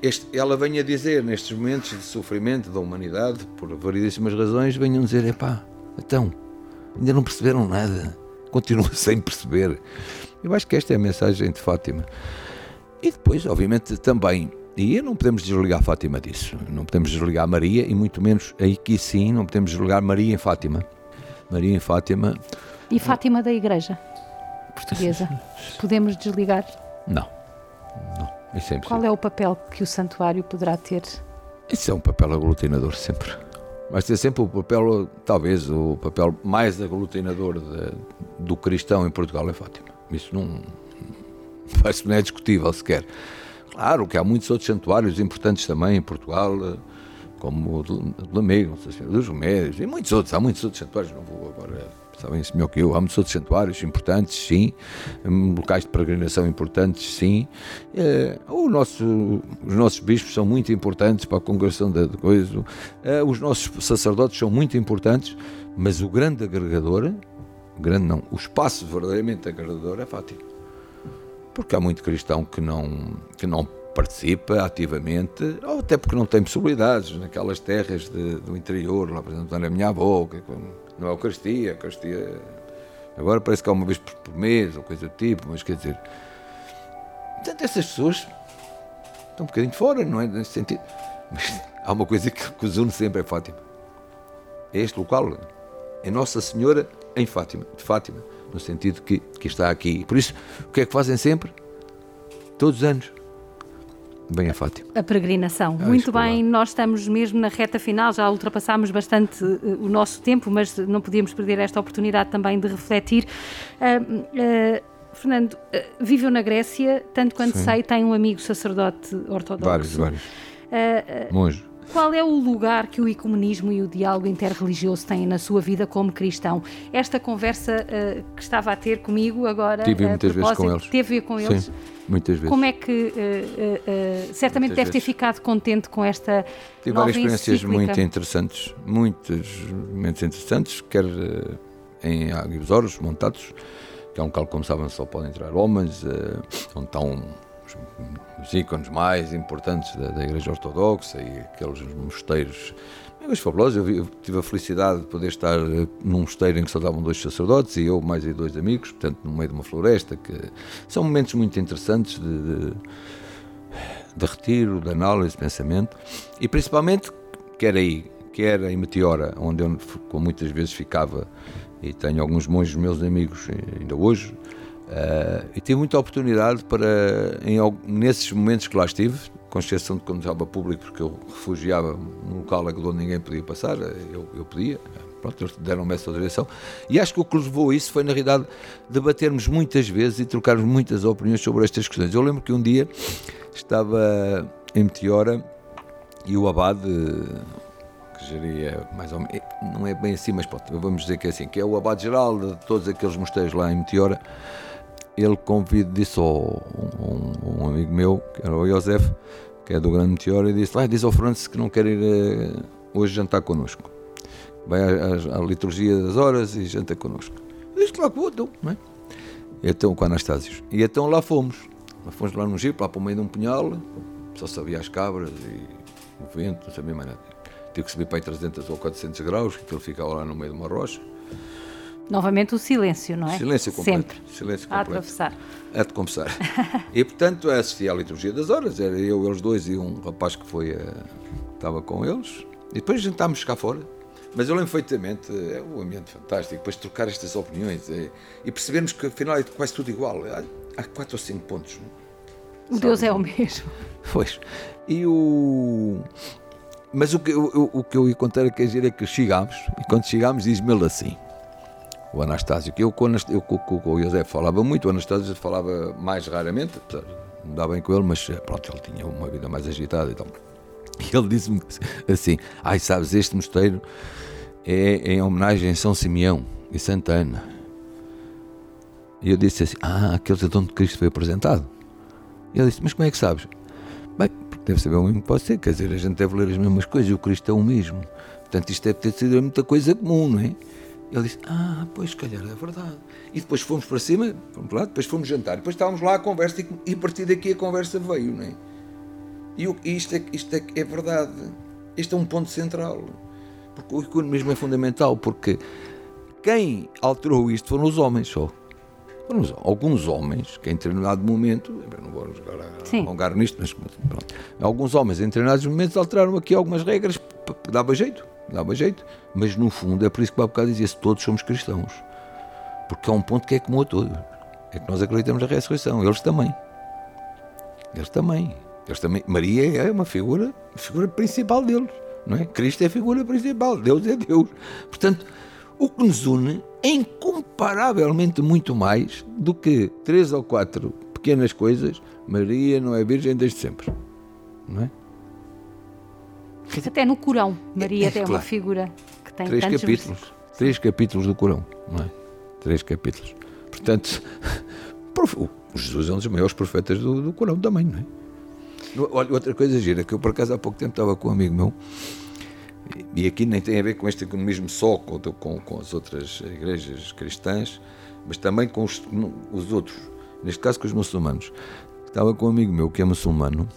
este, ela vem a dizer nestes momentos de sofrimento da humanidade, por variedíssimas razões, venham dizer, epá, então, ainda não perceberam nada continua sem perceber. Eu acho que esta é a mensagem de Fátima. E depois, obviamente, também, e não podemos desligar Fátima disso, não podemos desligar Maria, e muito menos aí que sim, não podemos desligar Maria em Fátima. Maria em Fátima. E Fátima da Igreja Portuguesa? Podemos desligar? Não. Não. Isso é Qual é o papel que o santuário poderá ter? Isso é um papel aglutinador sempre. Mas ter sempre o papel, talvez, o papel mais aglutinador de, do cristão em Portugal é Fátima. Isso não, não é discutível sequer. Claro que há muitos outros santuários importantes também em Portugal, como o do Lamego, dos Remédios, e muitos outros, há muitos outros santuários, não vou agora sabem isso melhor que eu. Há muitos outros santuários importantes, sim, hum, locais de peregrinação importantes, sim. É, o nosso, os nossos bispos são muito importantes para a congregação da coisa, é, os nossos sacerdotes são muito importantes, mas o grande agregador, grande não, o espaço verdadeiramente agregador é Fátima. Porque há muito cristão que não, que não participa ativamente, ou até porque não tem possibilidades naquelas terras de, do interior, lá por exemplo, na minha avó, não é Eucaristia, Eucaristia agora parece que há uma vez por mês ou coisa do tipo, mas quer dizer, portanto, essas pessoas estão um bocadinho fora, não é? Nesse sentido. Mas há uma coisa que, que os une sempre é Fátima. É este local, é Nossa Senhora em Fátima, de Fátima, no sentido que, que está aqui. Por isso, o que é que fazem sempre? Todos os anos Bem a Fátima. A peregrinação. Ah, Muito bem, nós estamos mesmo na reta final, já ultrapassámos bastante uh, o nosso tempo, mas não podíamos perder esta oportunidade também de refletir. Uh, uh, Fernando, viveu na Grécia, tanto quanto Sim. sei, tem um amigo sacerdote ortodoxo. Vários, vários. Monge. Qual é o lugar que o ecumenismo e o diálogo interreligioso têm na sua vida como cristão? Esta conversa uh, que estava a ter comigo agora. Tive uh, muitas vezes com eles. Teve com eles. Sim, muitas vezes. Como é que. Uh, certamente muitas deve vezes. ter ficado contente com esta. Tive várias experiências muito interessantes, muitos momentos interessantes, quer em Aguizoros, montados, que é um local, como sabem, só podem entrar homens, onde estão os ícones mais importantes da, da Igreja Ortodoxa e aqueles mosteiros mas fabulosos. Eu, eu, tive a felicidade de poder estar eh, num mosteiro em que só estavam dois sacerdotes e eu mais dois amigos, portanto, no meio de uma floresta, que são momentos muito interessantes de, de, de retiro, de análise, de pensamento e principalmente, quer aí, quer em Meteora, onde eu muitas vezes ficava e tenho alguns monges meus amigos eh, ainda hoje, Uh, e tive muita oportunidade para, em, nesses momentos que lá estive, com exceção de quando estava público, porque eu refugiava num local onde ninguém podia passar, eu, eu podia, pronto, eles deram-me essa direção. E acho que o que levou a isso foi, na realidade, debatermos muitas vezes e trocarmos muitas opiniões sobre estas questões. Eu lembro que um dia estava em Meteora e o Abade, que geria mais ou menos, não é bem assim, mas pronto, vamos dizer que é assim, que é o Abade geral de todos aqueles mosteiros lá em Meteora ele convide, disse ao um, um, amigo meu, que era o Josef, que é do Grande Meteoro, e disse: Vai, diz ao Francis que não quer ir uh, hoje jantar connosco. Vai à, à, liturgia das horas e janta connosco. Eu disse: Claro que vou, então, não é? E então, com Anastásios. E então lá fomos. Fomos lá num jeep, lá para o meio de um punhal, só sabia as cabras e o vento, não sabia mais nada. Tive que subir para aí 300 ou 400 graus, que ele ficava lá no meio de uma rocha. Novamente o silêncio, não é? Silêncio completo. Sempre. Silêncio completo. A atravessar. A de confessar. e portanto assisti à liturgia das horas, era eu, eles dois e um rapaz que foi, uh, estava com eles. E depois jantámos cá fora. Mas eu lembro perfeitamente, é um ambiente fantástico, depois trocar estas opiniões é, e percebermos que afinal é quase tudo igual. Há, há quatro ou cinco pontos. O Sabe? Deus é o mesmo. Pois. E o. Mas o que, o, o que eu ia contar é que é que chegámos, e quando chegámos diz-me ele assim: o Anastácio, que eu com, eu, com, com o José falava muito, o Anastácio falava mais raramente, de não dar bem com ele, mas eh, pronto, ele tinha uma vida mais agitada e tal. E ele disse-me assim: Ai, sabes, este mosteiro é em homenagem a São Simeão e Santa Ana. E eu disse assim: Ah, aquele é onde Cristo foi apresentado. E ele disse: Mas como é que sabes? Bem, porque deve saber o mesmo que pode ser, quer dizer, a gente deve ler as mesmas coisas, o Cristo é o mesmo. Portanto, isto deve ter sido muita coisa comum, não é? Ele disse: Ah, pois, se calhar é verdade. E depois fomos para cima, fomos lá, depois fomos jantar. Depois estávamos lá a conversa e, e a partir daqui a conversa veio, não é? E isto, é, isto é, é verdade. Este é um ponto central. Porque o economismo é fundamental, porque quem alterou isto foram os homens só. Foram os- alguns homens que em determinado momento, não vou alongar nisto, mas pronto, alguns homens em determinados momentos alteraram aqui algumas regras, p- p- dava jeito, dava jeito, mas no fundo é por isso que há bocado dizia-se todos somos cristãos, porque há um ponto que é comum a todos, é que nós acreditamos na ressurreição, eles também, eles também, eles também, Maria é uma figura, figura principal deles, não é? Cristo é a figura principal, Deus é Deus, portanto, o que nos une é incomparavelmente muito mais do que três ou quatro pequenas coisas. Maria não é virgem desde sempre. Não é? Até no Corão, Maria É, tem uma figura que tem Três tantos capítulos. versículos. Três capítulos do Corão. Não é? Três capítulos. Portanto, Jesus é um dos maiores profetas do, do Corão também, não é? Olha, outra coisa gira, que eu por acaso há pouco tempo estava com um amigo meu, e e aqui nem tem a ver com este economismo só com, com, com as outras igrejas cristãs, mas também com os, os outros, neste caso com os muçulmanos. Estava com um amigo meu que é muçulmano,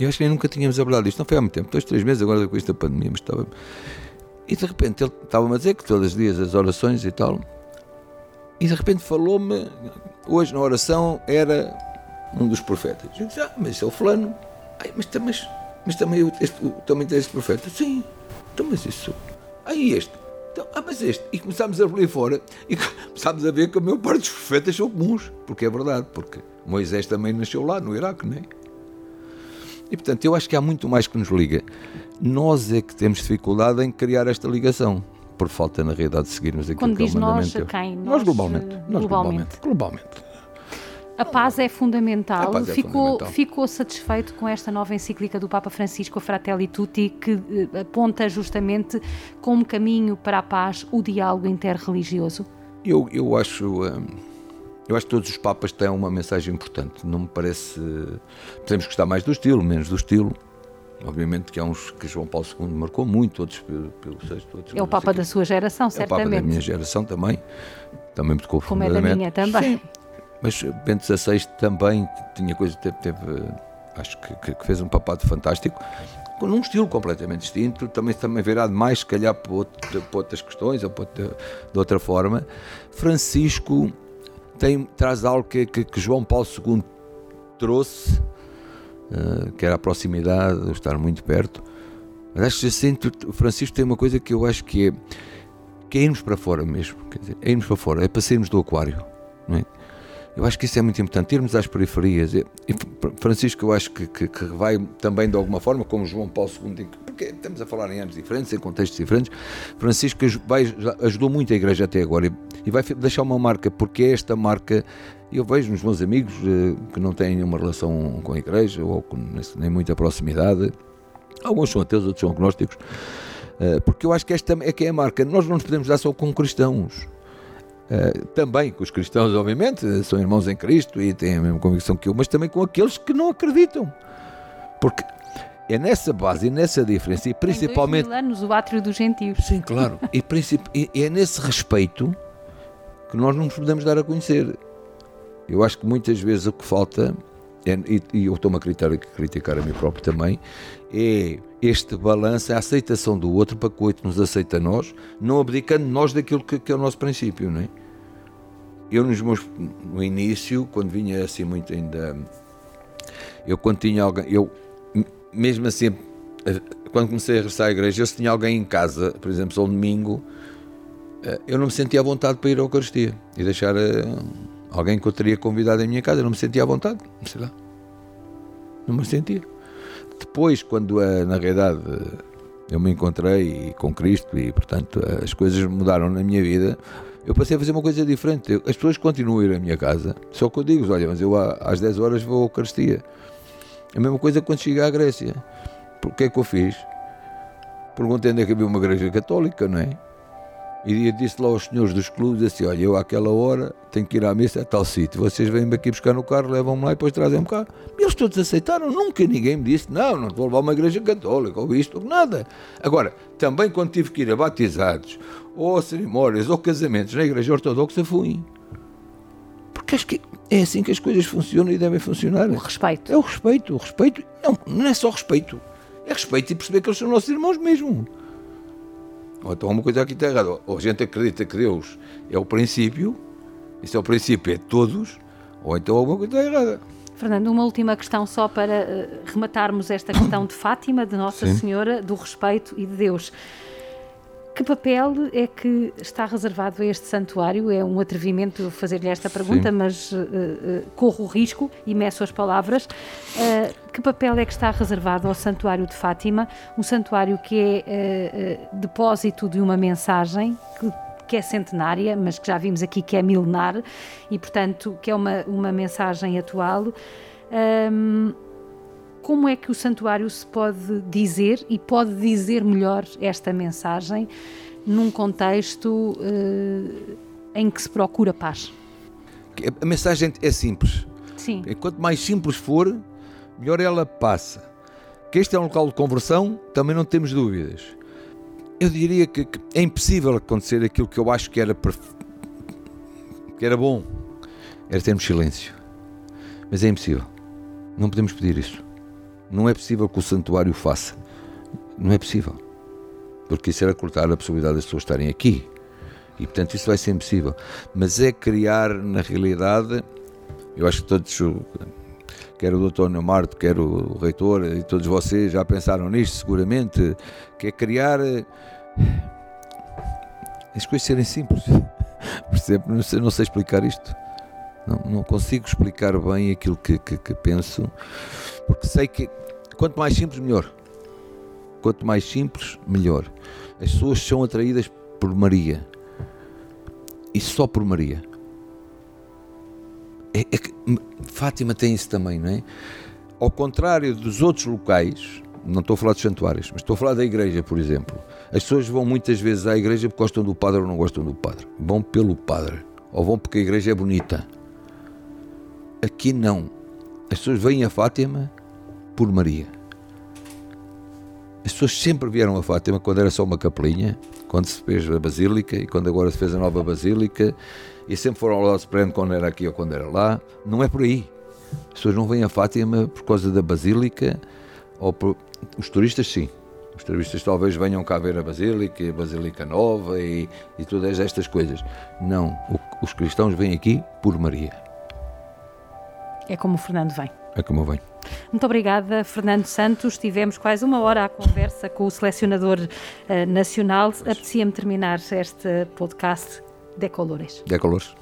e acho que nem nunca tínhamos abordado isto, não foi há muito tempo, dois, três meses agora com esta pandemia, mas estava. E de repente ele estava-me a dizer que todos os dias as orações e tal, e de repente falou-me, hoje na oração era um dos profetas. Eu disse, ah, mas esse é o fulano. Ai, mas, mas, mas também, o- este, também tem este profeta? Sim, então mas isso. Aí este. Então, ah, mas este. E começámos a ler fora e começámos a ver que a maior parte dos profetas são comuns. Porque é verdade, porque Moisés também nasceu lá no Iraque, não é? E portanto, eu acho que há muito mais que nos liga. Nós é que temos dificuldade em criar esta ligação. Por falta, na realidade, de seguirmos aquilo Quando que é o diz nós, a quem? Nós, Nós, globalmente. Nós globalmente. globalmente. Globalmente. A paz é fundamental. Paz é ficou, fundamental. ficou satisfeito com esta nova encíclica do Papa Francisco, a Fratelli Tutti, que eh, aponta justamente como caminho para a paz o diálogo interreligioso? Eu, eu acho. hum, Eu acho que todos os Papas têm uma mensagem importante. Não me parece. Podemos gostar mais do estilo, menos do estilo. Obviamente que há uns que João Paulo II marcou muito, outros pelo, pelo sexto, outros É o Papa da sua geração, É o Papa da certamente. minha geração também. Também me tocou Como é da minha também. Sim. Mas Bento XVI também tinha coisa, teve, teve, acho que, que- fez um papado fantástico, com um estilo completamente distinto, também, também virado mais, se calhar, para, para outras questões ou para outra- de outra forma. Francisco tem, traz algo que, que- que João Paulo II trouxe, eh, que era a proximidade, o estar muito perto. Mas acho que assim, o Francisco tem uma coisa que eu acho que é, que é irmos para fora mesmo, quer dizer, é irmos para fora, é para sairmos do aquário, não é? Eu acho que isso é muito importante, irmos às periferias. E, Francisco, eu acho que, que, que vai também de alguma forma, como João Paulo II, porque estamos a falar em anos diferentes, em contextos diferentes. Francisco vai, ajudou muito a Igreja até agora e, e vai deixar uma marca, porque é esta marca. Eu vejo nos meus amigos eh, que não têm nenhuma relação com a Igreja ou com, nem muita proximidade. Alguns são ateus, outros são agnósticos. Eh, porque eu acho que esta é que é a marca. Nós não nos podemos dar só com cristãos. Uh, também com os cristãos, obviamente, são irmãos em Cristo e têm a mesma convicção que eu, mas também com aqueles que não acreditam. Porque é nessa base e nessa diferença, e principalmente. Em dois mil anos, o átrio dos gentios. Sim, claro. E, e é nesse respeito que nós não nos podemos dar a conhecer. Eu acho que muitas vezes o que falta, é- e, e eu estou-me a criticar, a criticar a mim próprio também, é este balanço, a aceitação do outro para que o outro nos aceite a nós, não abdicando nós daquilo que, que é o nosso princípio, não é? Eu nos meus, no início, quando vinha assim muito ainda, eu quando tinha alguém, eu mesmo assim, eh, quando comecei a regressar à igreja, eu se tinha alguém em casa, por exemplo, só um domingo, eh, eu não me sentia à vontade para ir à Eucaristia e deixar eh, alguém que eu teria convidado em minha casa, eu não me sentia à vontade, sei lá, não me sentia. Depois, quando na realidade eu me encontrei com Cristo e, portanto, as coisas mudaram na minha vida, eu passei a fazer uma coisa diferente. As pessoas continuam a ir à minha casa, só que eu digo, olha, mas eu às 10 horas vou à Eucaristia. A mesma coisa quando cheguei à Grécia. O que é que eu fiz? Perguntei onde é que havia uma igreja católica, não é? E disse lá aos senhores dos clubes assim: Olha, eu àquela hora tenho que ir à missa a tal sítio. Vocês vêm-me aqui buscar no carro, levam-me lá e depois trazem-me cá. E eles todos aceitaram. Nunca ninguém me disse: Não, não vou levar uma igreja católica ou isto ou nada. Agora, também quando tive que ir a batizados, ou a cerimónias, ou casamentos na igreja ortodoxa, fui. Porque acho que é assim que as coisas funcionam e devem funcionar. O respeito. É o respeito, o respeito. Não, não é só respeito. É respeito e perceber que eles são nossos irmãos mesmo. Ou então uma coisa aqui está errada. Ou a gente acredita que Deus é o princípio, isso é o princípio é de todos, ou então alguma coisa está errada. Fernando, uma última questão só para uh, rematarmos esta questão de Fátima, de Nossa Sim. Senhora, do respeito e de Deus. Que papel é que está reservado a este santuário? É um atrevimento fazer-lhe esta pergunta, Sim. mas uh, uh, corro o risco e meço as palavras. Uh, que papel é que está reservado ao Santuário de Fátima? Um santuário que é depósito de uma mensagem que que é centenária, mas que já vimos aqui que é milenar e, portanto, que é uma, uma mensagem atual. Um, como é que o santuário se pode dizer e pode dizer melhor esta mensagem num contexto uh, em que se procura paz? A mensagem é simples. Sim. Quanto mais simples for, melhor ela passa. Que este é um local de conversão, também não temos dúvidas. Eu diria que, que é impossível acontecer aquilo que eu acho que era, que era bom, era termos silêncio. Mas é impossível. Não podemos pedir isso. Não é possível que o santuário faça. Não é possível. Porque isso era cortar a possibilidade das pessoas estarem aqui. E portanto isso vai ser impossível. Mas é criar, na realidade, eu acho que todos, quer o Dr. Neumarto, quer o reitor e todos vocês já pensaram nisto seguramente, que é criar eh, as coisas serem simples. Percebe? Não sei, não sei explicar isto. Não, não, consigo explicar bem aquilo que, que, que penso, porque sei que Quanto mais simples, melhor. Quanto mais simples, melhor. As pessoas são atraídas por Maria. E só por Maria. É, é que Fátima tem isso também, não é? Ao contrário dos outros locais, não estou a falar dos santuários, mas estou a falar da igreja, por exemplo. As pessoas vão muitas vezes à igreja porque gostam do padre ou não gostam do padre. Vão pelo padre. Ou vão porque a igreja é bonita. Aqui não. As pessoas vêm a Fátima por Maria. As pessoas sempre vieram a Fátima quando era só uma capelinha, quando se fez a Basílica e quando agora se fez a nova Basílica, e sempre foram ao lado Supremo quando era aqui ou quando era lá. Não é por aí. As pessoas não vêm a Fátima por causa da Basílica, ou por... os turistas sim. Os turistas talvez venham cá ver a Basílica, a Basílica Nova e, e todas estas coisas. Não, os cristãos vêm aqui por Maria. É como o Fernando vem. É como vem. Muito obrigada, Fernando Santos. Tivemos quase uma hora à conversa com o selecionador uh, nacional. Apetecia-me terminar este podcast de Colores. De Colores.